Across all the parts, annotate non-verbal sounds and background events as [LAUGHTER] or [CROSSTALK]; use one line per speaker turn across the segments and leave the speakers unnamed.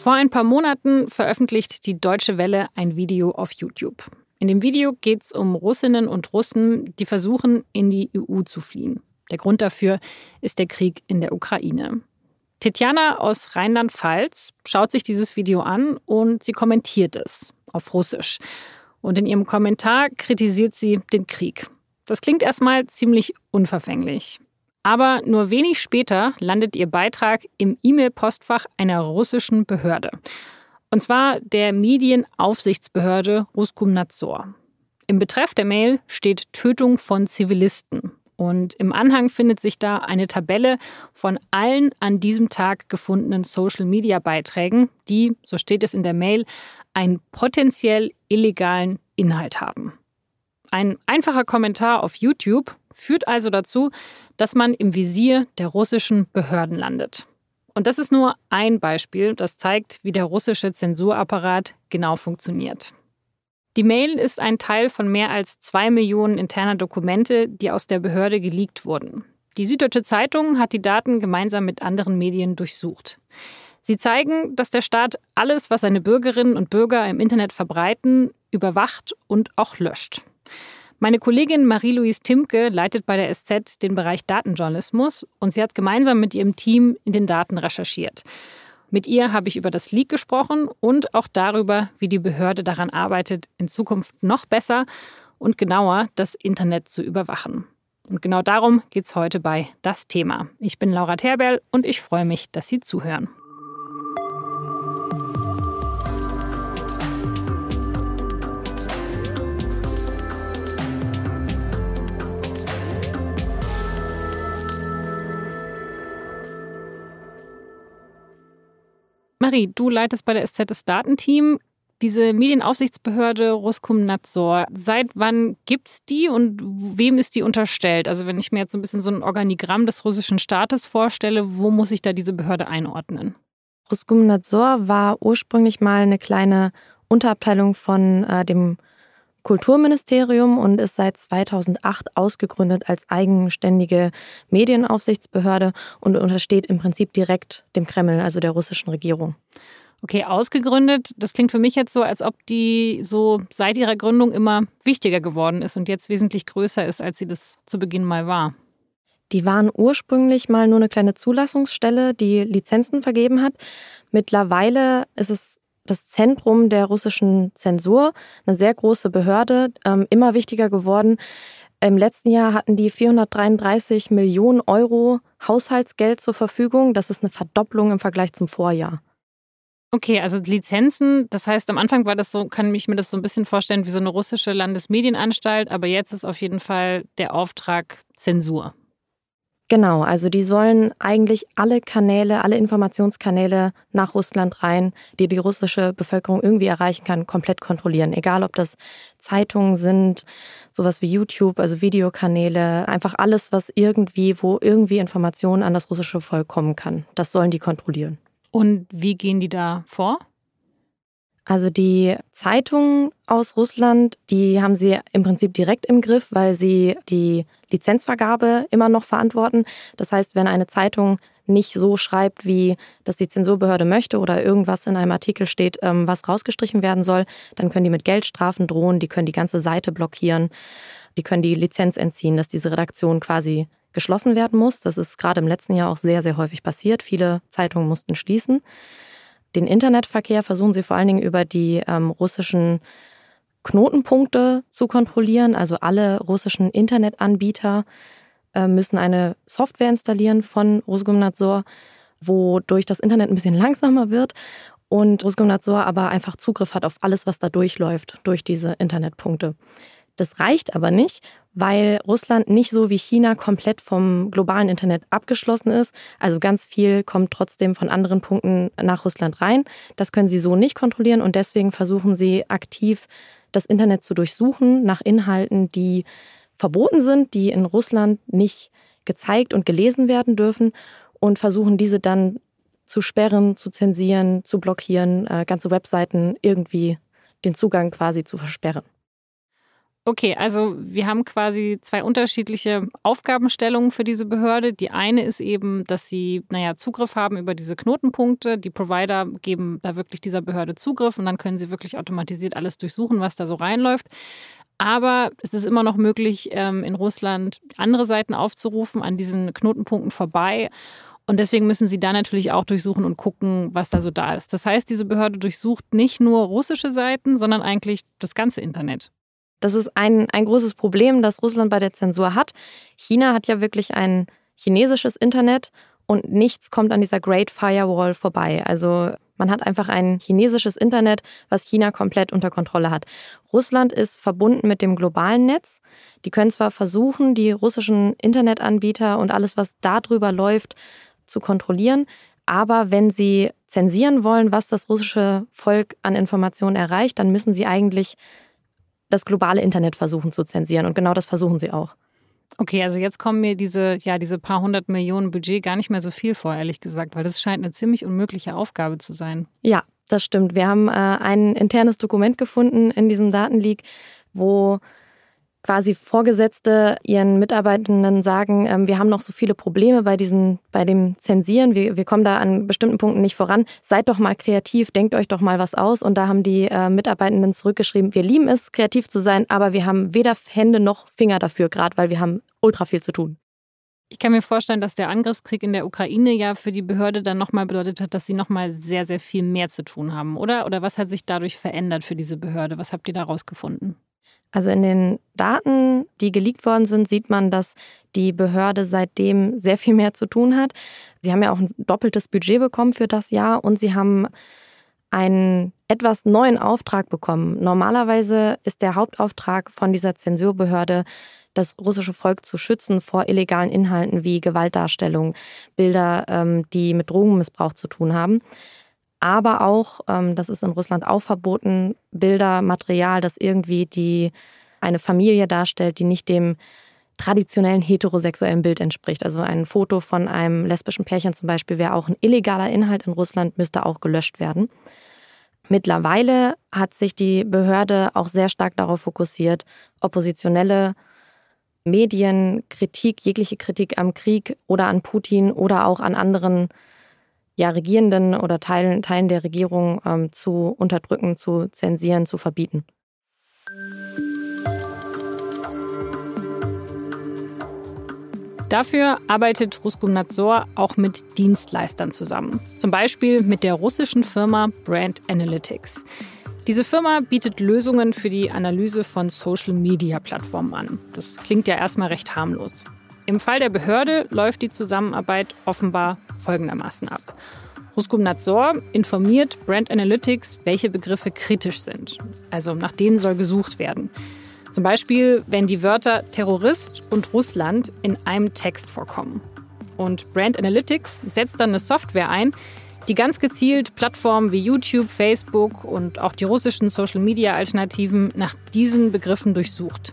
Vor ein paar Monaten veröffentlicht die Deutsche Welle ein Video auf YouTube. In dem Video geht es um Russinnen und Russen, die versuchen, in die EU zu fliehen. Der Grund dafür ist der Krieg in der Ukraine. Tetjana aus Rheinland-Pfalz schaut sich dieses Video an und sie kommentiert es auf Russisch. Und in ihrem Kommentar kritisiert sie den Krieg. Das klingt erstmal ziemlich unverfänglich. Aber nur wenig später landet ihr Beitrag im E-Mail-Postfach einer russischen Behörde. Und zwar der Medienaufsichtsbehörde Ruskomnadzor. Im Betreff der Mail steht Tötung von Zivilisten. Und im Anhang findet sich da eine Tabelle von allen an diesem Tag gefundenen Social-Media-Beiträgen, die, so steht es in der Mail, einen potenziell illegalen Inhalt haben. Ein einfacher Kommentar auf YouTube führt also dazu, dass man im Visier der russischen Behörden landet. Und das ist nur ein Beispiel, das zeigt, wie der russische Zensurapparat genau funktioniert. Die Mail ist ein Teil von mehr als zwei Millionen interner Dokumente, die aus der Behörde geleakt wurden. Die Süddeutsche Zeitung hat die Daten gemeinsam mit anderen Medien durchsucht. Sie zeigen, dass der Staat alles, was seine Bürgerinnen und Bürger im Internet verbreiten, überwacht und auch löscht. Meine Kollegin Marie-Louise Timke leitet bei der SZ den Bereich Datenjournalismus und sie hat gemeinsam mit ihrem Team in den Daten recherchiert. Mit ihr habe ich über das Leak gesprochen und auch darüber, wie die Behörde daran arbeitet, in Zukunft noch besser und genauer das Internet zu überwachen. Und genau darum geht es heute bei Das Thema. Ich bin Laura Terberl und ich freue mich, dass Sie zuhören. Marie, du leitest bei der SZ das Datenteam. Diese Medienaufsichtsbehörde Roskomnadzor, seit wann gibt es die und wem ist die unterstellt? Also wenn ich mir jetzt so ein bisschen so ein Organigramm des russischen Staates vorstelle, wo muss ich da diese Behörde einordnen?
Roskomnadzor war ursprünglich mal eine kleine Unterabteilung von äh, dem Kulturministerium und ist seit 2008 ausgegründet als eigenständige Medienaufsichtsbehörde und untersteht im Prinzip direkt dem Kreml, also der russischen Regierung.
Okay, ausgegründet, das klingt für mich jetzt so, als ob die so seit ihrer Gründung immer wichtiger geworden ist und jetzt wesentlich größer ist, als sie das zu Beginn mal war.
Die waren ursprünglich mal nur eine kleine Zulassungsstelle, die Lizenzen vergeben hat. Mittlerweile ist es das Zentrum der russischen Zensur, eine sehr große Behörde, ähm, immer wichtiger geworden. Im letzten Jahr hatten die 433 Millionen Euro Haushaltsgeld zur Verfügung. Das ist eine Verdopplung im Vergleich zum Vorjahr.
Okay, also Lizenzen, das heißt, am Anfang war das so, kann ich mir das so ein bisschen vorstellen wie so eine russische Landesmedienanstalt, aber jetzt ist auf jeden Fall der Auftrag Zensur.
Genau, also die sollen eigentlich alle Kanäle, alle Informationskanäle nach Russland rein, die die russische Bevölkerung irgendwie erreichen kann, komplett kontrollieren. Egal, ob das Zeitungen sind, sowas wie YouTube, also Videokanäle, einfach alles, was irgendwie, wo irgendwie Informationen an das russische Volk kommen kann. Das sollen die kontrollieren.
Und wie gehen die da vor?
Also die Zeitungen aus Russland, die haben sie im Prinzip direkt im Griff, weil sie die Lizenzvergabe immer noch verantworten. Das heißt, wenn eine Zeitung nicht so schreibt, wie das die Zensurbehörde möchte oder irgendwas in einem Artikel steht, ähm, was rausgestrichen werden soll, dann können die mit Geldstrafen drohen, die können die ganze Seite blockieren, die können die Lizenz entziehen, dass diese Redaktion quasi geschlossen werden muss. Das ist gerade im letzten Jahr auch sehr, sehr häufig passiert. Viele Zeitungen mussten schließen. Den Internetverkehr versuchen sie vor allen Dingen über die ähm, russischen Knotenpunkte zu kontrollieren. Also alle russischen Internetanbieter äh, müssen eine Software installieren von Roskomnadzor, wodurch das Internet ein bisschen langsamer wird und Roskomnadzor aber einfach Zugriff hat auf alles, was da durchläuft, durch diese Internetpunkte. Das reicht aber nicht, weil Russland nicht so wie China komplett vom globalen Internet abgeschlossen ist. Also ganz viel kommt trotzdem von anderen Punkten nach Russland rein. Das können sie so nicht kontrollieren und deswegen versuchen sie aktiv das Internet zu durchsuchen nach Inhalten, die verboten sind, die in Russland nicht gezeigt und gelesen werden dürfen und versuchen diese dann zu sperren, zu zensieren, zu blockieren, äh, ganze Webseiten irgendwie den Zugang quasi zu versperren.
Okay, also wir haben quasi zwei unterschiedliche Aufgabenstellungen für diese Behörde. Die eine ist eben, dass sie, naja, Zugriff haben über diese Knotenpunkte. Die Provider geben da wirklich dieser Behörde Zugriff und dann können sie wirklich automatisiert alles durchsuchen, was da so reinläuft. Aber es ist immer noch möglich, ähm, in Russland andere Seiten aufzurufen, an diesen Knotenpunkten vorbei. Und deswegen müssen sie da natürlich auch durchsuchen und gucken, was da so da ist. Das heißt, diese Behörde durchsucht nicht nur russische Seiten, sondern eigentlich das ganze Internet.
Das ist ein, ein großes Problem, das Russland bei der Zensur hat. China hat ja wirklich ein chinesisches Internet und nichts kommt an dieser Great Firewall vorbei. Also man hat einfach ein chinesisches Internet, was China komplett unter Kontrolle hat. Russland ist verbunden mit dem globalen Netz. Die können zwar versuchen, die russischen Internetanbieter und alles, was darüber läuft, zu kontrollieren, aber wenn sie zensieren wollen, was das russische Volk an Informationen erreicht, dann müssen sie eigentlich das globale Internet versuchen zu zensieren. Und genau das versuchen sie auch.
Okay, also jetzt kommen mir diese, ja, diese paar hundert Millionen Budget gar nicht mehr so viel vor, ehrlich gesagt, weil das scheint eine ziemlich unmögliche Aufgabe zu sein.
Ja, das stimmt. Wir haben äh, ein internes Dokument gefunden in diesem Datenleak, wo quasi Vorgesetzte ihren Mitarbeitenden sagen, ähm, wir haben noch so viele Probleme bei diesen, bei dem Zensieren, wir, wir kommen da an bestimmten Punkten nicht voran. Seid doch mal kreativ, denkt euch doch mal was aus. Und da haben die äh, Mitarbeitenden zurückgeschrieben, wir lieben es, kreativ zu sein, aber wir haben weder Hände noch Finger dafür, gerade weil wir haben ultra viel zu tun.
Ich kann mir vorstellen, dass der Angriffskrieg in der Ukraine ja für die Behörde dann nochmal bedeutet hat, dass sie nochmal sehr, sehr viel mehr zu tun haben, oder? Oder was hat sich dadurch verändert für diese Behörde? Was habt ihr daraus gefunden?
Also in den Daten, die geleakt worden sind, sieht man, dass die Behörde seitdem sehr viel mehr zu tun hat. Sie haben ja auch ein doppeltes Budget bekommen für das Jahr und sie haben einen etwas neuen Auftrag bekommen. Normalerweise ist der Hauptauftrag von dieser Zensurbehörde, das russische Volk zu schützen vor illegalen Inhalten wie Gewaltdarstellung, Bilder, ähm, die mit Drogenmissbrauch zu tun haben aber auch, ähm, das ist in Russland auch verboten, Bilder, Material, das irgendwie die eine Familie darstellt, die nicht dem traditionellen heterosexuellen Bild entspricht. Also ein Foto von einem lesbischen Pärchen zum Beispiel wäre auch ein illegaler Inhalt in Russland, müsste auch gelöscht werden. Mittlerweile hat sich die Behörde auch sehr stark darauf fokussiert, oppositionelle Medien, Kritik, jegliche Kritik am Krieg oder an Putin oder auch an anderen ja, Regierenden oder Teilen, Teilen der Regierung ähm, zu unterdrücken, zu zensieren, zu verbieten.
Dafür arbeitet Ruskomnadzor auch mit Dienstleistern zusammen. Zum Beispiel mit der russischen Firma Brand Analytics. Diese Firma bietet Lösungen für die Analyse von Social-Media-Plattformen an. Das klingt ja erstmal recht harmlos. Im Fall der Behörde läuft die Zusammenarbeit offenbar folgendermaßen ab. Ruskomnadzor informiert Brand Analytics, welche Begriffe kritisch sind. Also nach denen soll gesucht werden. Zum Beispiel, wenn die Wörter Terrorist und Russland in einem Text vorkommen. Und Brand Analytics setzt dann eine Software ein, die ganz gezielt Plattformen wie YouTube, Facebook und auch die russischen Social-Media-Alternativen nach diesen Begriffen durchsucht.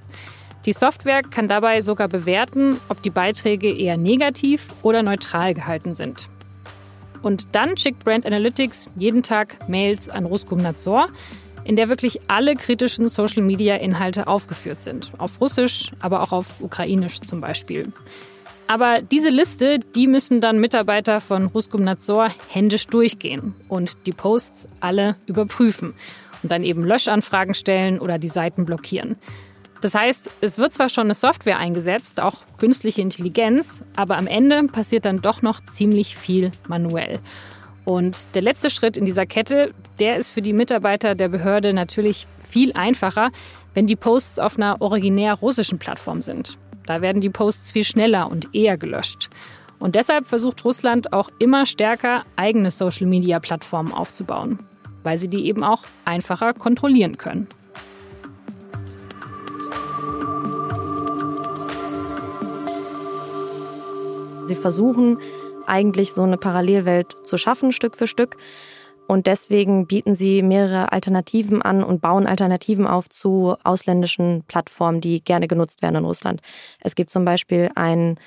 Die Software kann dabei sogar bewerten, ob die Beiträge eher negativ oder neutral gehalten sind. Und dann schickt Brand Analytics jeden Tag Mails an Ruskomnadzor, in der wirklich alle kritischen Social-Media-Inhalte aufgeführt sind. Auf Russisch, aber auch auf Ukrainisch zum Beispiel. Aber diese Liste, die müssen dann Mitarbeiter von Ruskomnadzor händisch durchgehen und die Posts alle überprüfen und dann eben Löschanfragen stellen oder die Seiten blockieren. Das heißt, es wird zwar schon eine Software eingesetzt, auch künstliche Intelligenz, aber am Ende passiert dann doch noch ziemlich viel manuell. Und der letzte Schritt in dieser Kette, der ist für die Mitarbeiter der Behörde natürlich viel einfacher, wenn die Posts auf einer originär russischen Plattform sind. Da werden die Posts viel schneller und eher gelöscht. Und deshalb versucht Russland auch immer stärker eigene Social-Media-Plattformen aufzubauen, weil sie die eben auch einfacher kontrollieren können.
Sie versuchen eigentlich so eine Parallelwelt zu schaffen, Stück für Stück. Und deswegen bieten sie mehrere Alternativen an und bauen Alternativen auf zu ausländischen Plattformen, die gerne genutzt werden in Russland. Es gibt zum Beispiel ein,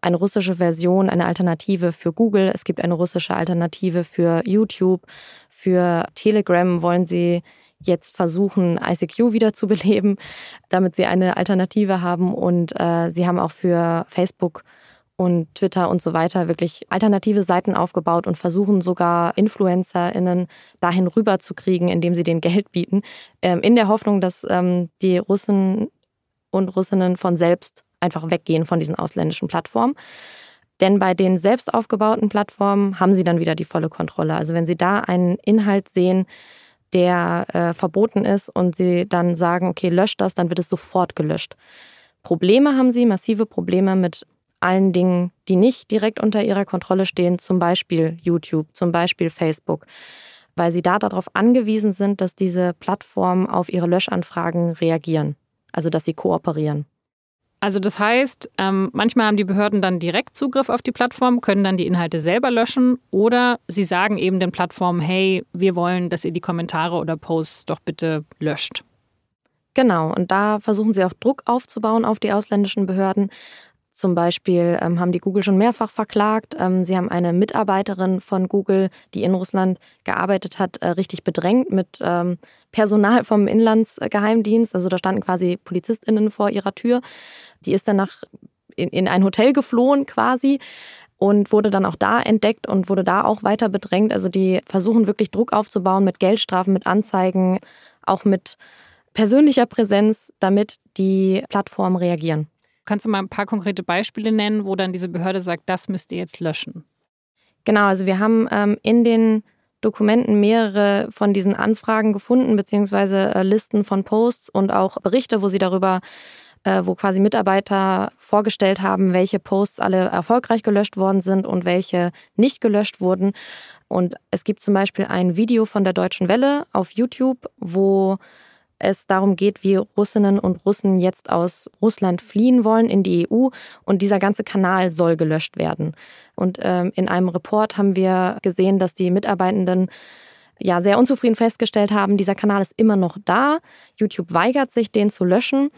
eine russische Version, eine Alternative für Google. Es gibt eine russische Alternative für YouTube. Für Telegram wollen sie jetzt versuchen, ICQ wieder zu beleben, [LAUGHS] damit sie eine Alternative haben. Und äh, sie haben auch für Facebook und Twitter und so weiter wirklich alternative Seiten aufgebaut und versuchen sogar InfluencerInnen dahin rüber zu kriegen, indem sie denen Geld bieten, ähm, in der Hoffnung, dass ähm, die Russen und Russinnen von selbst einfach weggehen von diesen ausländischen Plattformen. Denn bei den selbst aufgebauten Plattformen haben sie dann wieder die volle Kontrolle. Also wenn sie da einen Inhalt sehen, der äh, verboten ist und sie dann sagen, okay, löscht das, dann wird es sofort gelöscht. Probleme haben sie, massive Probleme mit allen Dingen, die nicht direkt unter ihrer Kontrolle stehen, zum Beispiel YouTube, zum Beispiel Facebook, weil sie da darauf angewiesen sind, dass diese Plattformen auf ihre Löschanfragen reagieren, also dass sie kooperieren.
Also das heißt, ähm, manchmal haben die Behörden dann direkt Zugriff auf die Plattform, können dann die Inhalte selber löschen oder sie sagen eben den Plattformen, hey, wir wollen, dass ihr die Kommentare oder Posts doch bitte löscht.
Genau, und da versuchen sie auch Druck aufzubauen auf die ausländischen Behörden, zum Beispiel ähm, haben die Google schon mehrfach verklagt. Ähm, sie haben eine Mitarbeiterin von Google, die in Russland gearbeitet hat, äh, richtig bedrängt mit ähm, Personal vom Inlandsgeheimdienst. Also da standen quasi PolizistInnen vor ihrer Tür. Die ist dann nach in, in ein Hotel geflohen quasi und wurde dann auch da entdeckt und wurde da auch weiter bedrängt. Also die versuchen wirklich Druck aufzubauen mit Geldstrafen, mit Anzeigen, auch mit persönlicher Präsenz, damit die Plattformen reagieren.
Kannst du mal ein paar konkrete Beispiele nennen, wo dann diese Behörde sagt, das müsst ihr jetzt löschen?
Genau, also wir haben ähm, in den Dokumenten mehrere von diesen Anfragen gefunden, beziehungsweise äh, Listen von Posts und auch Berichte, wo sie darüber, äh, wo quasi Mitarbeiter vorgestellt haben, welche Posts alle erfolgreich gelöscht worden sind und welche nicht gelöscht wurden. Und es gibt zum Beispiel ein Video von der Deutschen Welle auf YouTube, wo es darum geht, wie Russinnen und Russen jetzt aus Russland fliehen wollen in die EU und dieser ganze Kanal soll gelöscht werden. Und ähm, in einem Report haben wir gesehen, dass die Mitarbeitenden ja sehr unzufrieden festgestellt haben, dieser Kanal ist immer noch da. YouTube weigert sich, den zu löschen.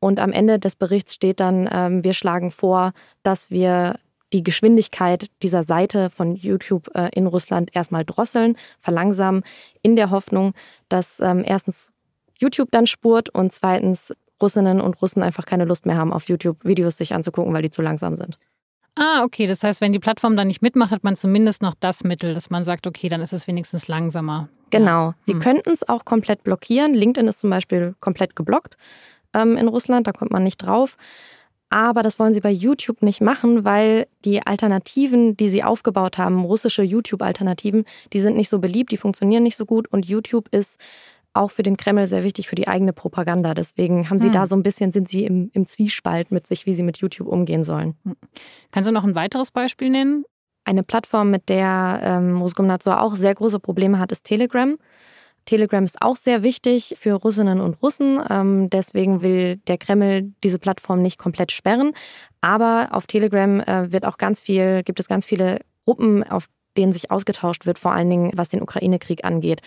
Und am Ende des Berichts steht dann, ähm, wir schlagen vor, dass wir die Geschwindigkeit dieser Seite von YouTube äh, in Russland erstmal drosseln, verlangsamen, in der Hoffnung, dass ähm, erstens YouTube dann spurt und zweitens Russinnen und Russen einfach keine Lust mehr haben, auf YouTube Videos sich anzugucken, weil die zu langsam sind.
Ah, okay. Das heißt, wenn die Plattform dann nicht mitmacht, hat man zumindest noch das Mittel, dass man sagt, okay, dann ist es wenigstens langsamer.
Genau. Ja. Sie hm. könnten es auch komplett blockieren. LinkedIn ist zum Beispiel komplett geblockt ähm, in Russland, da kommt man nicht drauf. Aber das wollen sie bei YouTube nicht machen, weil die Alternativen, die sie aufgebaut haben, russische YouTube-Alternativen, die sind nicht so beliebt, die funktionieren nicht so gut und YouTube ist auch für den Kreml sehr wichtig für die eigene Propaganda. Deswegen haben sie hm. da so ein bisschen, sind sie im, im Zwiespalt mit sich, wie sie mit YouTube umgehen sollen. Hm.
Kannst du noch ein weiteres Beispiel nennen?
Eine Plattform, mit der ähm, Roskomnadzor auch sehr große Probleme hat, ist Telegram. Telegram ist auch sehr wichtig für Russinnen und Russen. Ähm, deswegen will der Kreml diese Plattform nicht komplett sperren. Aber auf Telegram äh, wird auch ganz viel, gibt es ganz viele Gruppen, auf denen sich ausgetauscht wird, vor allen Dingen was den Ukraine-Krieg angeht.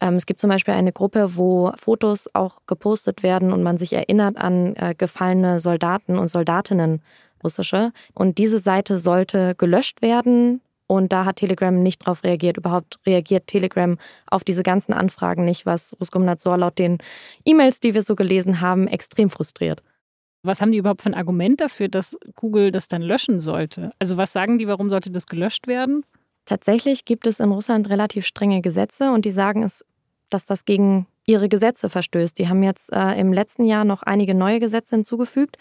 Ähm, es gibt zum Beispiel eine Gruppe, wo Fotos auch gepostet werden und man sich erinnert an äh, gefallene Soldaten und Soldatinnen russische. Und diese Seite sollte gelöscht werden. Und da hat Telegram nicht darauf reagiert. Überhaupt reagiert Telegram auf diese ganzen Anfragen nicht, was Ruskomnadzor laut den E-Mails, die wir so gelesen haben, extrem frustriert.
Was haben die überhaupt für ein Argument dafür, dass Google das dann löschen sollte? Also was sagen die, warum sollte das gelöscht werden?
Tatsächlich gibt es in Russland relativ strenge Gesetze und die sagen es, dass das gegen ihre Gesetze verstößt. Die haben jetzt äh, im letzten Jahr noch einige neue Gesetze hinzugefügt.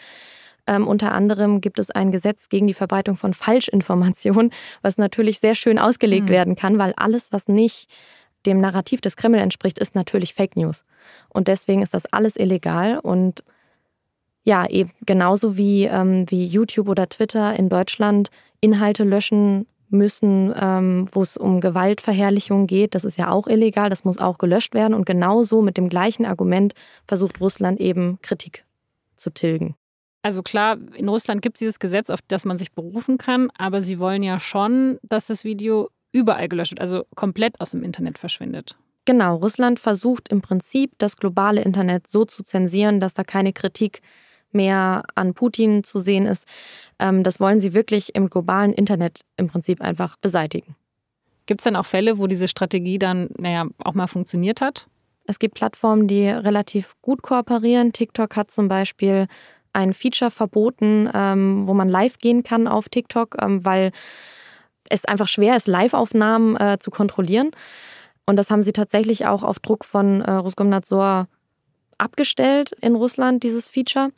Ähm, unter anderem gibt es ein Gesetz gegen die Verbreitung von Falschinformationen, was natürlich sehr schön ausgelegt mhm. werden kann, weil alles, was nicht dem Narrativ des Kreml entspricht, ist natürlich Fake News. Und deswegen ist das alles illegal und ja, eben genauso wie, ähm, wie YouTube oder Twitter in Deutschland Inhalte löschen müssen, ähm, wo es um Gewaltverherrlichung geht. Das ist ja auch illegal, das muss auch gelöscht werden. Und genauso mit dem gleichen Argument versucht Russland eben Kritik zu tilgen.
Also klar, in Russland gibt es dieses Gesetz, auf das man sich berufen kann, aber sie wollen ja schon, dass das Video überall gelöscht wird, also komplett aus dem Internet verschwindet.
Genau, Russland versucht im Prinzip das globale Internet so zu zensieren, dass da keine Kritik mehr an Putin zu sehen ist. Ähm, das wollen sie wirklich im globalen Internet im Prinzip einfach beseitigen.
Gibt es dann auch Fälle, wo diese Strategie dann, naja, auch mal funktioniert hat?
Es gibt Plattformen, die relativ gut kooperieren. TikTok hat zum Beispiel ein Feature verboten, ähm, wo man live gehen kann auf TikTok, ähm, weil es einfach schwer ist, Live-Aufnahmen äh, zu kontrollieren. Und das haben sie tatsächlich auch auf Druck von äh, Roskomnadzor abgestellt in Russland, dieses Feature.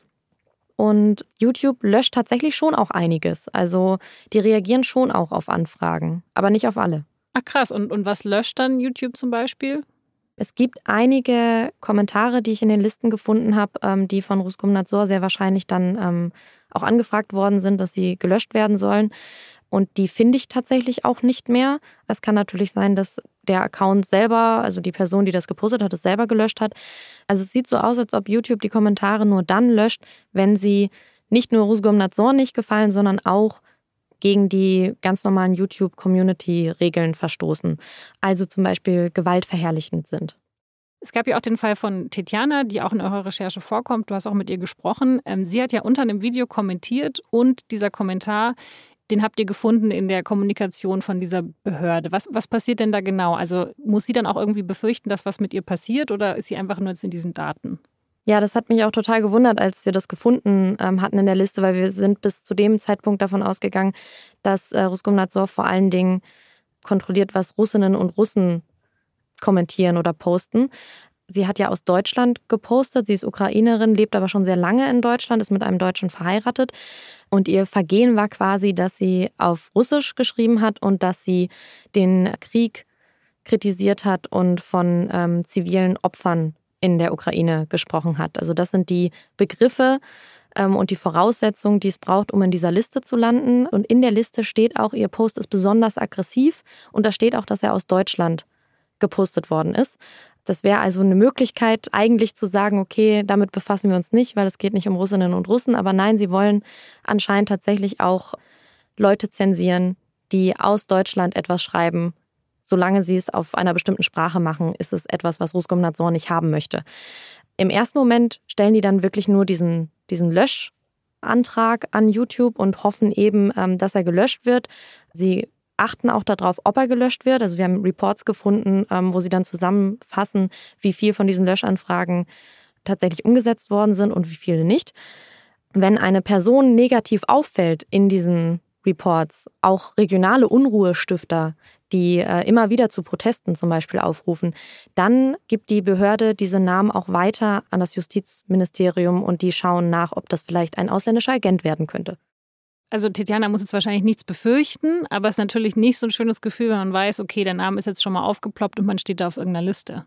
Und YouTube löscht tatsächlich schon auch einiges. Also die reagieren schon auch auf Anfragen, aber nicht auf alle.
Ach krass, und, und was löscht dann YouTube zum Beispiel?
Es gibt einige Kommentare, die ich in den Listen gefunden habe, ähm, die von Ruskomnadzor sehr wahrscheinlich dann ähm, auch angefragt worden sind, dass sie gelöscht werden sollen. Und die finde ich tatsächlich auch nicht mehr. Es kann natürlich sein, dass der Account selber, also die Person, die das gepostet hat, es selber gelöscht hat. Also es sieht so aus, als ob YouTube die Kommentare nur dann löscht, wenn sie nicht nur Rusgomnadzor nicht gefallen, sondern auch gegen die ganz normalen YouTube-Community-Regeln verstoßen. Also zum Beispiel gewaltverherrlichend sind.
Es gab ja auch den Fall von Tetjana, die auch in eurer Recherche vorkommt. Du hast auch mit ihr gesprochen. Ähm, sie hat ja unter einem Video kommentiert und dieser Kommentar den habt ihr gefunden in der Kommunikation von dieser Behörde. Was, was passiert denn da genau? Also muss sie dann auch irgendwie befürchten, dass was mit ihr passiert oder ist sie einfach nur jetzt in diesen Daten?
Ja, das hat mich auch total gewundert, als wir das gefunden ähm, hatten in der Liste, weil wir sind bis zu dem Zeitpunkt davon ausgegangen, dass äh, Ruskomnadzor vor allen Dingen kontrolliert, was Russinnen und Russen kommentieren oder posten. Sie hat ja aus Deutschland gepostet. Sie ist Ukrainerin, lebt aber schon sehr lange in Deutschland, ist mit einem Deutschen verheiratet. Und ihr Vergehen war quasi, dass sie auf Russisch geschrieben hat und dass sie den Krieg kritisiert hat und von ähm, zivilen Opfern in der Ukraine gesprochen hat. Also das sind die Begriffe ähm, und die Voraussetzungen, die es braucht, um in dieser Liste zu landen. Und in der Liste steht auch, ihr Post ist besonders aggressiv und da steht auch, dass er aus Deutschland gepostet worden ist. Das wäre also eine Möglichkeit, eigentlich zu sagen, okay, damit befassen wir uns nicht, weil es geht nicht um Russinnen und Russen. Aber nein, sie wollen anscheinend tatsächlich auch Leute zensieren, die aus Deutschland etwas schreiben. Solange sie es auf einer bestimmten Sprache machen, ist es etwas, was Ruskomnadzor nicht haben möchte. Im ersten Moment stellen die dann wirklich nur diesen, diesen Löschantrag an YouTube und hoffen eben, ähm, dass er gelöscht wird. Sie achten auch darauf, ob er gelöscht wird. Also wir haben Reports gefunden, ähm, wo sie dann zusammenfassen, wie viel von diesen Löschanfragen tatsächlich umgesetzt worden sind und wie viele nicht. Wenn eine Person negativ auffällt in diesen Reports, auch regionale Unruhestifter, die äh, immer wieder zu Protesten zum Beispiel aufrufen, dann gibt die Behörde diese Namen auch weiter an das Justizministerium und die schauen nach, ob das vielleicht ein ausländischer Agent werden könnte
also Tetjana muss jetzt wahrscheinlich nichts befürchten, aber es ist natürlich nicht so ein schönes Gefühl, wenn man weiß, okay, der Name ist jetzt schon mal aufgeploppt und man steht da auf irgendeiner Liste.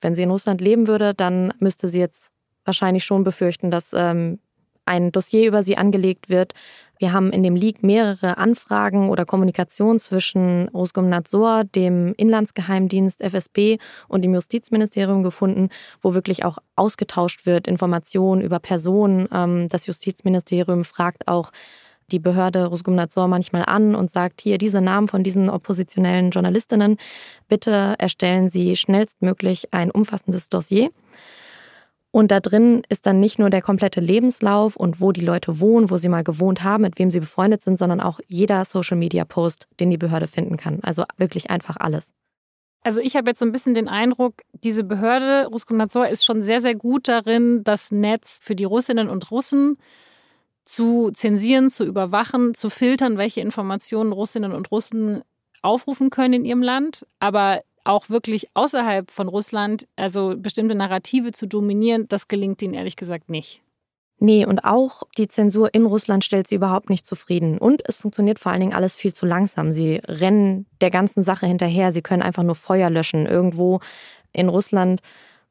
Wenn sie in Russland leben würde, dann müsste sie jetzt wahrscheinlich schon befürchten, dass ähm, ein Dossier über sie angelegt wird. Wir haben in dem Leak mehrere Anfragen oder Kommunikation zwischen Roskomnadzor, dem Inlandsgeheimdienst FSB und dem Justizministerium gefunden, wo wirklich auch ausgetauscht wird, Informationen über Personen. Ähm, das Justizministerium fragt auch die Behörde Rosgumnadzor manchmal an und sagt, hier diese Namen von diesen oppositionellen Journalistinnen, bitte erstellen Sie schnellstmöglich ein umfassendes Dossier. Und da drin ist dann nicht nur der komplette Lebenslauf und wo die Leute wohnen, wo sie mal gewohnt haben, mit wem sie befreundet sind, sondern auch jeder Social-Media-Post, den die Behörde finden kann. Also wirklich einfach alles.
Also ich habe jetzt so ein bisschen den Eindruck, diese Behörde, Ruskomnadzor, ist schon sehr, sehr gut darin, das Netz für die Russinnen und Russen zu zensieren, zu überwachen, zu filtern, welche Informationen Russinnen und Russen aufrufen können in ihrem Land, aber auch wirklich außerhalb von Russland, also bestimmte Narrative zu dominieren, das gelingt ihnen ehrlich gesagt nicht.
Nee, und auch die Zensur in Russland stellt sie überhaupt nicht zufrieden. Und es funktioniert vor allen Dingen alles viel zu langsam. Sie rennen der ganzen Sache hinterher. Sie können einfach nur Feuer löschen. Irgendwo in Russland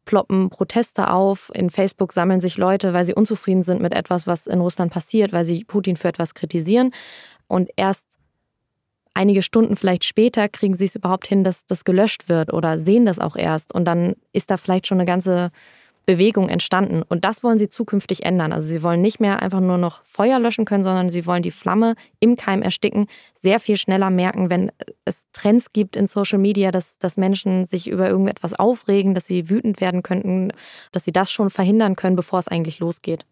ploppen Proteste auf. In Facebook sammeln sich Leute, weil sie unzufrieden sind mit etwas, was in Russland passiert, weil sie Putin für etwas kritisieren. Und erst einige Stunden vielleicht später kriegen sie es überhaupt hin, dass das gelöscht wird oder sehen das auch erst. Und dann ist da vielleicht schon eine ganze Bewegung entstanden. Und das wollen sie zukünftig ändern. Also sie wollen nicht mehr einfach nur noch Feuer löschen können, sondern sie wollen die Flamme im Keim ersticken, sehr viel schneller merken, wenn es Trends gibt in Social Media, dass, dass Menschen sich über irgendetwas aufregen, dass sie wütend werden könnten, dass sie das schon verhindern können, bevor es eigentlich losgeht.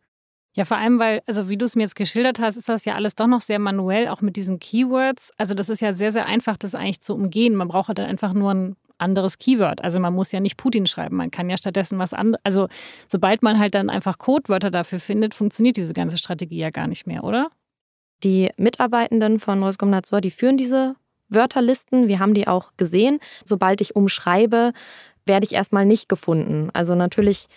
Ja, vor allem, weil, also wie du es mir jetzt geschildert hast, ist das ja alles doch noch sehr manuell, auch mit diesen Keywords. Also das ist ja sehr, sehr einfach, das eigentlich zu umgehen. Man braucht halt einfach nur einen anderes Keyword. Also man muss ja nicht Putin schreiben, man kann ja stattdessen was anderes. Also sobald man halt dann einfach Codewörter dafür findet, funktioniert diese ganze Strategie ja gar nicht mehr, oder?
Die Mitarbeitenden von Roskomnadzor, die führen diese Wörterlisten. Wir haben die auch gesehen. Sobald ich umschreibe, werde ich erstmal nicht gefunden. Also natürlich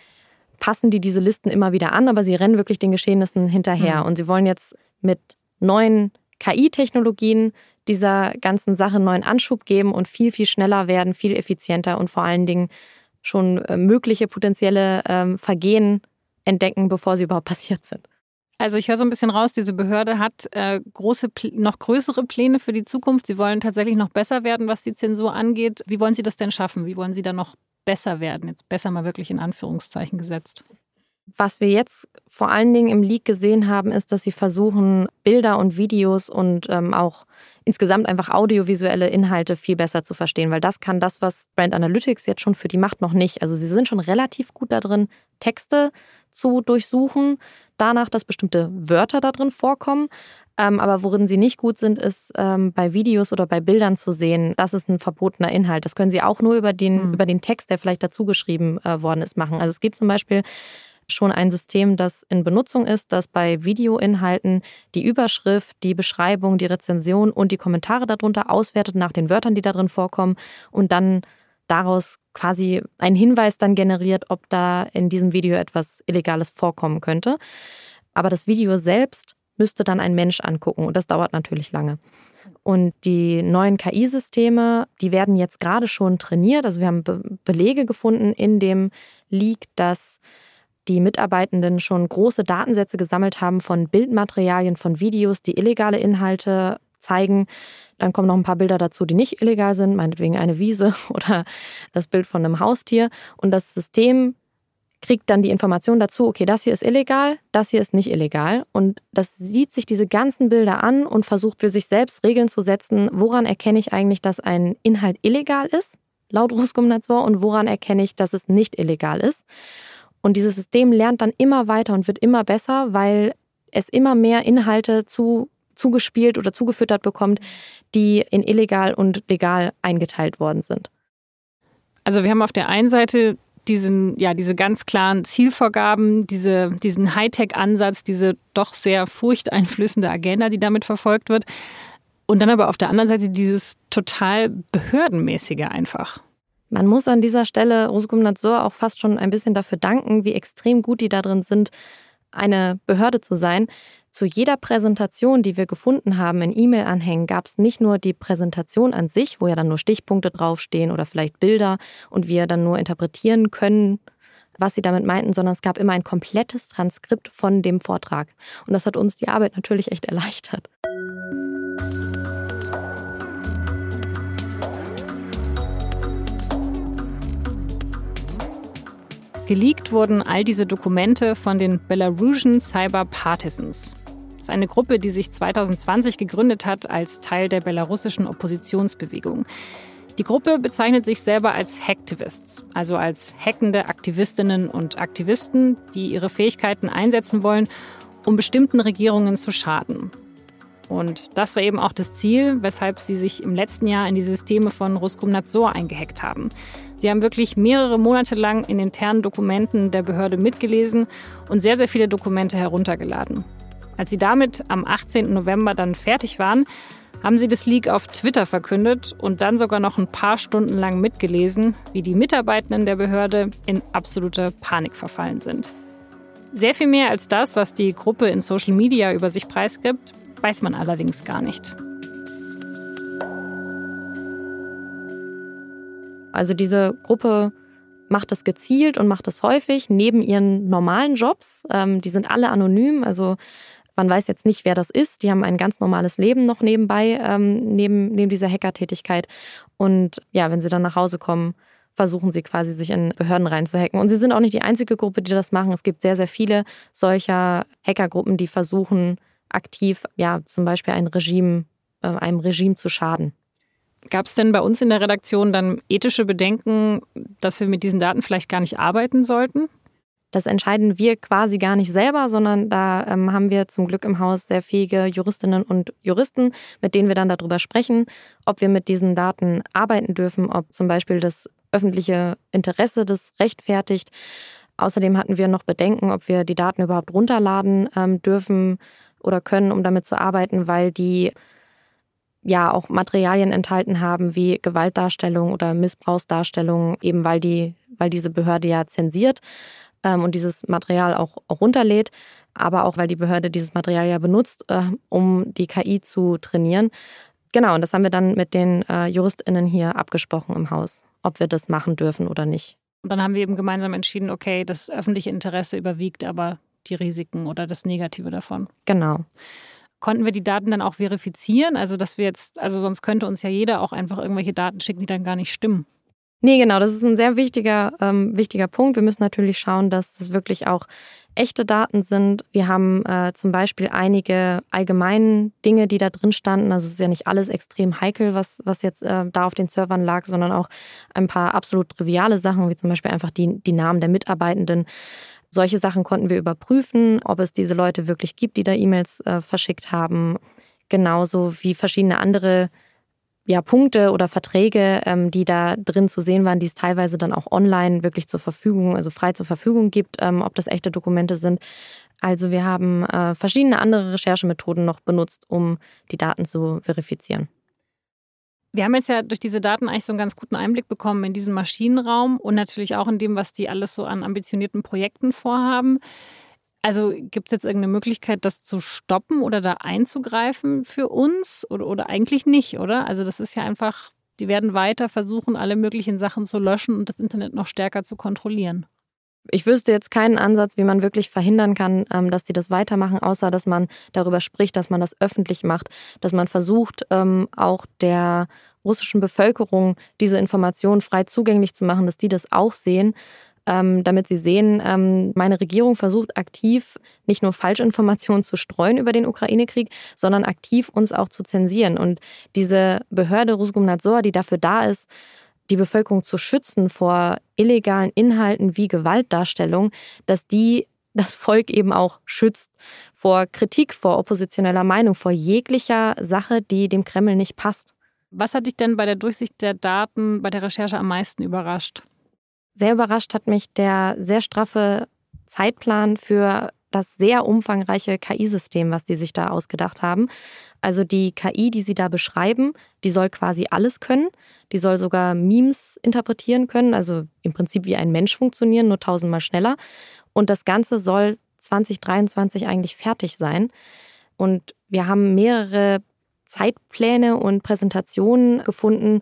passen die diese Listen immer wieder an, aber sie rennen wirklich den Geschehnissen hinterher. Mhm. Und sie wollen jetzt mit neuen KI-Technologien dieser ganzen Sache neuen Anschub geben und viel, viel schneller werden, viel effizienter und vor allen Dingen schon äh, mögliche potenzielle ähm, Vergehen entdecken, bevor sie überhaupt [LAUGHS] passiert sind.
Also ich höre so ein bisschen raus, diese Behörde hat äh, große, noch größere Pläne für die Zukunft. Sie wollen tatsächlich noch besser werden, was die Zensur angeht. Wie wollen Sie das denn schaffen? Wie wollen Sie da noch besser werden? Jetzt besser mal wirklich in Anführungszeichen gesetzt.
Was wir jetzt vor allen Dingen im Leak gesehen haben, ist, dass sie versuchen, Bilder und Videos und ähm, auch insgesamt einfach audiovisuelle Inhalte viel besser zu verstehen, weil das kann das, was Brand Analytics jetzt schon für die macht, noch nicht. Also sie sind schon relativ gut da drin, Texte zu durchsuchen, danach, dass bestimmte Wörter da drin vorkommen. Ähm, aber worin sie nicht gut sind, ist ähm, bei Videos oder bei Bildern zu sehen, das ist ein verbotener Inhalt. Das können sie auch nur über den, mhm. über den Text, der vielleicht dazu geschrieben äh, worden ist, machen. Also es gibt zum Beispiel schon ein System, das in Benutzung ist, das bei Videoinhalten die Überschrift, die Beschreibung, die Rezension und die Kommentare darunter auswertet nach den Wörtern, die da drin vorkommen und dann daraus quasi einen Hinweis dann generiert, ob da in diesem Video etwas Illegales vorkommen könnte. Aber das Video selbst müsste dann ein Mensch angucken und das dauert natürlich lange. Und die neuen KI-Systeme, die werden jetzt gerade schon trainiert. Also wir haben Be Belege gefunden in dem Leak, dass die Mitarbeitenden schon große Datensätze gesammelt haben von Bildmaterialien, von Videos, die illegale Inhalte zeigen. Dann kommen noch ein paar Bilder dazu, die nicht illegal sind, meinetwegen eine Wiese [LAUGHS] oder das Bild von einem Haustier. Und das System kriegt dann die Information dazu, okay, das hier ist illegal, das hier ist nicht illegal. Und das sieht sich diese ganzen Bilder an und versucht für sich selbst Regeln zu setzen, woran erkenne ich eigentlich, dass ein Inhalt illegal ist, laut Ruskomnadzor, und woran erkenne ich, dass es nicht illegal ist. Und dieses System lernt dann immer weiter und wird immer besser, weil es immer mehr Inhalte zu, zugespielt oder zugefüttert bekommt, die in illegal und legal eingeteilt worden sind.
Also wir haben auf der einen Seite diesen, ja, diese ganz klaren Zielvorgaben, diese, diesen Hightech-Ansatz, diese doch sehr furchteinflößende Agenda, die damit verfolgt wird. Und dann aber auf der anderen Seite dieses total behördenmäßige einfach.
Man muss an dieser Stelle Roskomnadzor auch fast schon ein bisschen dafür danken, wie extrem gut die da drin sind, eine Behörde zu sein. Zu jeder Präsentation, die wir gefunden haben in E-Mail-Anhängen, gab es nicht nur die Präsentation an sich, wo ja dann nur Stichpunkte draufstehen oder vielleicht Bilder und wir dann nur interpretieren können, was sie damit meinten, sondern es gab immer ein komplettes Transkript von dem Vortrag. Und das hat uns die Arbeit natürlich echt erleichtert.
Geleakt wurden all diese Dokumente von den Belarusian Cyber Partisans. Das ist eine Gruppe, die sich 2020 gegründet hat als Teil der belarussischen Oppositionsbewegung. Die Gruppe bezeichnet sich selber als Hacktivists, also als hackende Aktivistinnen und Aktivisten, die ihre Fähigkeiten einsetzen wollen, um bestimmten Regierungen zu schaden. Und das war eben auch das Ziel, weshalb sie sich im letzten Jahr in die Systeme von Roskomnadzor eingehackt haben. Sie haben wirklich mehrere Monate lang in internen Dokumenten der Behörde mitgelesen und sehr, sehr viele Dokumente heruntergeladen. Als sie damit am 18. November dann fertig waren, haben sie das Leak auf Twitter verkündet und dann sogar noch ein paar Stunden lang mitgelesen, wie die Mitarbeitenden der Behörde in absolute Panik verfallen sind. Sehr viel mehr als das, was die Gruppe in Social Media über sich preisgibt, weiß man allerdings gar nicht.
Also diese Gruppe macht das gezielt und macht das häufig neben ihren normalen Jobs. Ähm, die sind alle anonym, also man weiß jetzt nicht, wer das ist. Die haben ein ganz normales Leben noch nebenbei, ähm, neben, neben dieser Hackertätigkeit. Und ja, wenn sie dann nach Hause kommen, versuchen sie quasi sich in Behörden reinzuhacken. Und sie sind auch nicht die einzige Gruppe, die das machen. Es gibt sehr, sehr viele solcher Hackergruppen, die versuchen, aktiv, ja, zum Beispiel ein Regime, äh, einem Regime zu schaden.
Gab es denn bei uns in der Redaktion dann ethische Bedenken, dass wir mit diesen Daten vielleicht gar nicht arbeiten sollten?
Das entscheiden wir quasi gar nicht selber, sondern da ähm, haben wir zum Glück im Haus sehr fähige Juristinnen und Juristen, mit denen wir dann darüber sprechen, ob wir mit diesen Daten arbeiten dürfen, ob zum Beispiel das öffentliche Interesse das rechtfertigt. Außerdem hatten wir noch Bedenken, ob wir die Daten überhaupt runterladen ähm, dürfen oder können, um damit zu arbeiten, weil die ja auch Materialien enthalten haben wie Gewaltdarstellung oder Missbrauchsdarstellung, eben weil die, weil diese Behörde ja zensiert ähm, und dieses Material auch, runterlädt, aber auch weil die Behörde dieses Material ja benutzt, äh, um die KI zu trainieren. Genau, und das haben wir dann mit den äh, JuristInnen hier abgesprochen im Haus, ob wir das machen dürfen oder nicht.
Und dann haben wir eben gemeinsam entschieden, okay, das öffentliche Interesse überwiegt aber die Risiken oder das Negative davon.
Genau.
Konnten wir die Daten dann auch verifizieren? Also, dass wir jetzt, also sonst könnte uns ja jeder auch einfach irgendwelche Daten schicken, die dann gar nicht stimmen.
Nee, genau, das ist ein sehr wichtiger, ähm, wichtiger Punkt. Wir müssen natürlich schauen, dass das wirklich auch echte Daten sind. Wir haben äh, zum Beispiel einige allgemeinen Dinge, die da drin standen. Also es ist ja nicht alles extrem heikel, was, was jetzt äh, da auf den Servern lag, sondern auch ein paar absolut triviale Sachen, wie zum Beispiel einfach die, die Namen der Mitarbeitenden. Solche Sachen konnten wir überprüfen, ob es diese Leute wirklich gibt, die da E-Mails äh, verschickt haben. Genauso wie verschiedene andere ja, Punkte oder Verträge, ähm, die da drin zu sehen waren, die es teilweise dann auch online wirklich zur Verfügung, also frei zur Verfügung gibt, ähm, ob das echte Dokumente sind. Also wir haben äh, verschiedene andere Recherchemethoden noch benutzt, um die Daten zu verifizieren.
Wir haben jetzt ja durch diese Daten eigentlich so einen ganz guten Einblick bekommen in diesen Maschinenraum und natürlich auch in dem, was die alles so an ambitionierten Projekten vorhaben. Also gibt es jetzt irgendeine Möglichkeit, das zu stoppen oder da einzugreifen für uns oder, oder eigentlich nicht, oder? Also das ist ja einfach, die werden weiter versuchen, alle möglichen Sachen zu löschen und das Internet noch stärker zu kontrollieren.
Ich wüsste jetzt keinen Ansatz, wie man wirklich verhindern kann, ähm, dass die das weitermachen, außer dass man darüber spricht, dass man das öffentlich macht, dass man versucht, ähm, auch der russischen Bevölkerung diese Informationen frei zugänglich zu machen, dass die das auch sehen ähm, damit sie sehen, meine Regierung versucht aktiv nicht nur Falschinformationen zu streuen über den Ukraine-Krieg, sondern aktiv uns auch zu zensieren. Und diese Behörde Rusgumnadzor, die dafür da ist, die Bevölkerung zu schützen vor illegalen Inhalten wie Gewaltdarstellung, dass die das Volk eben auch schützt vor Kritik, vor oppositioneller Meinung, vor jeglicher Sache, die dem Kreml nicht passt.
Was hat dich denn bei der Durchsicht der Daten, bei der Recherche am meisten überrascht?
Sehr überrascht hat mich der sehr straffe Zeitplan für das sehr umfangreiche KI-System, was die sich da ausgedacht haben. Also die KI, die sie da beschreiben, die soll quasi alles können. Die soll sogar Memes interpretieren können, also im Prinzip wie ein Mensch funktionieren, nur tausendmal schneller. Und das Ganze soll 2023 eigentlich fertig sein. Und wir haben mehrere Zeitpläne und Präsentationen gefunden,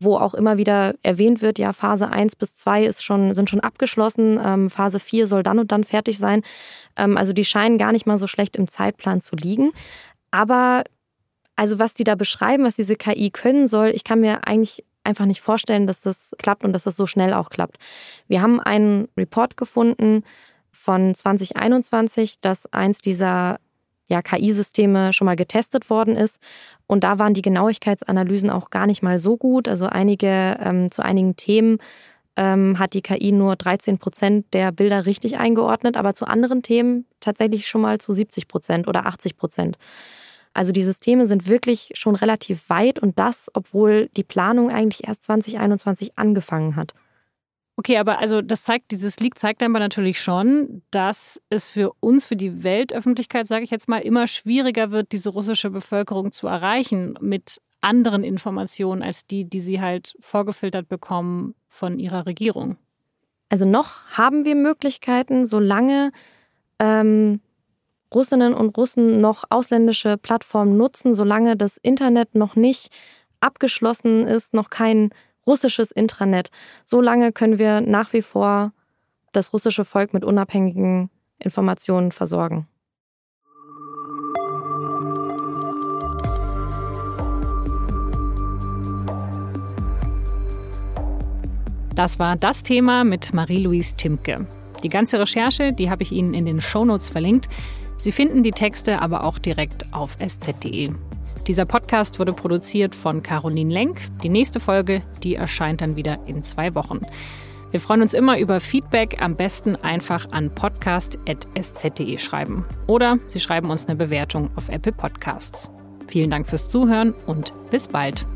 wo auch immer wieder erwähnt wird, ja, Phase 1 bis 2 ist schon, sind schon abgeschlossen, ähm, Phase 4 soll dann und dann fertig sein. Ähm, also die scheinen gar nicht mal so schlecht im Zeitplan zu liegen. Aber also was die da beschreiben, was diese KI können soll, ich kann mir eigentlich einfach nicht vorstellen, dass das klappt und dass das so schnell auch klappt. Wir haben einen Report gefunden von 2021, dass eins dieser ja, KI-Systeme schon mal getestet worden ist. Und da waren die Genauigkeitsanalysen auch gar nicht mal so gut. Also einige, ähm, zu einigen Themen ähm, hat die KI nur 13 Prozent der Bilder richtig eingeordnet, aber zu anderen Themen tatsächlich schon mal zu 70 Prozent oder 80 Prozent. Also die Systeme sind wirklich schon relativ weit und das, obwohl die Planung eigentlich erst 2021 angefangen hat.
Okay, aber also das zeigt, dieses Leak zeigt aber natürlich schon, dass es für uns, für die Weltöffentlichkeit, sage ich jetzt mal, immer schwieriger wird, diese russische Bevölkerung zu erreichen mit anderen Informationen als die, die sie halt vorgefiltert bekommen von ihrer Regierung.
Also noch haben wir Möglichkeiten, solange ähm, Russinnen und Russen noch ausländische Plattformen nutzen, solange das Internet noch nicht abgeschlossen ist, noch kein russisches Intranet. So lange können wir nach wie vor das russische Volk mit unabhängigen Informationen versorgen.
Das war das Thema mit Marie-Louise Timke. Die ganze Recherche, die habe ich Ihnen in den Shownotes verlinkt. Sie finden die Texte aber auch direkt auf sz.de. Dieser Podcast wurde produziert von Caroline Lenk. Die nächste Folge, die erscheint dann wieder in zwei Wochen. Wir freuen uns immer über Feedback, am besten einfach an podcast.sz.de schreiben. Oder Sie schreiben uns eine Bewertung auf Apple Podcasts. Vielen Dank fürs Zuhören und bis bald.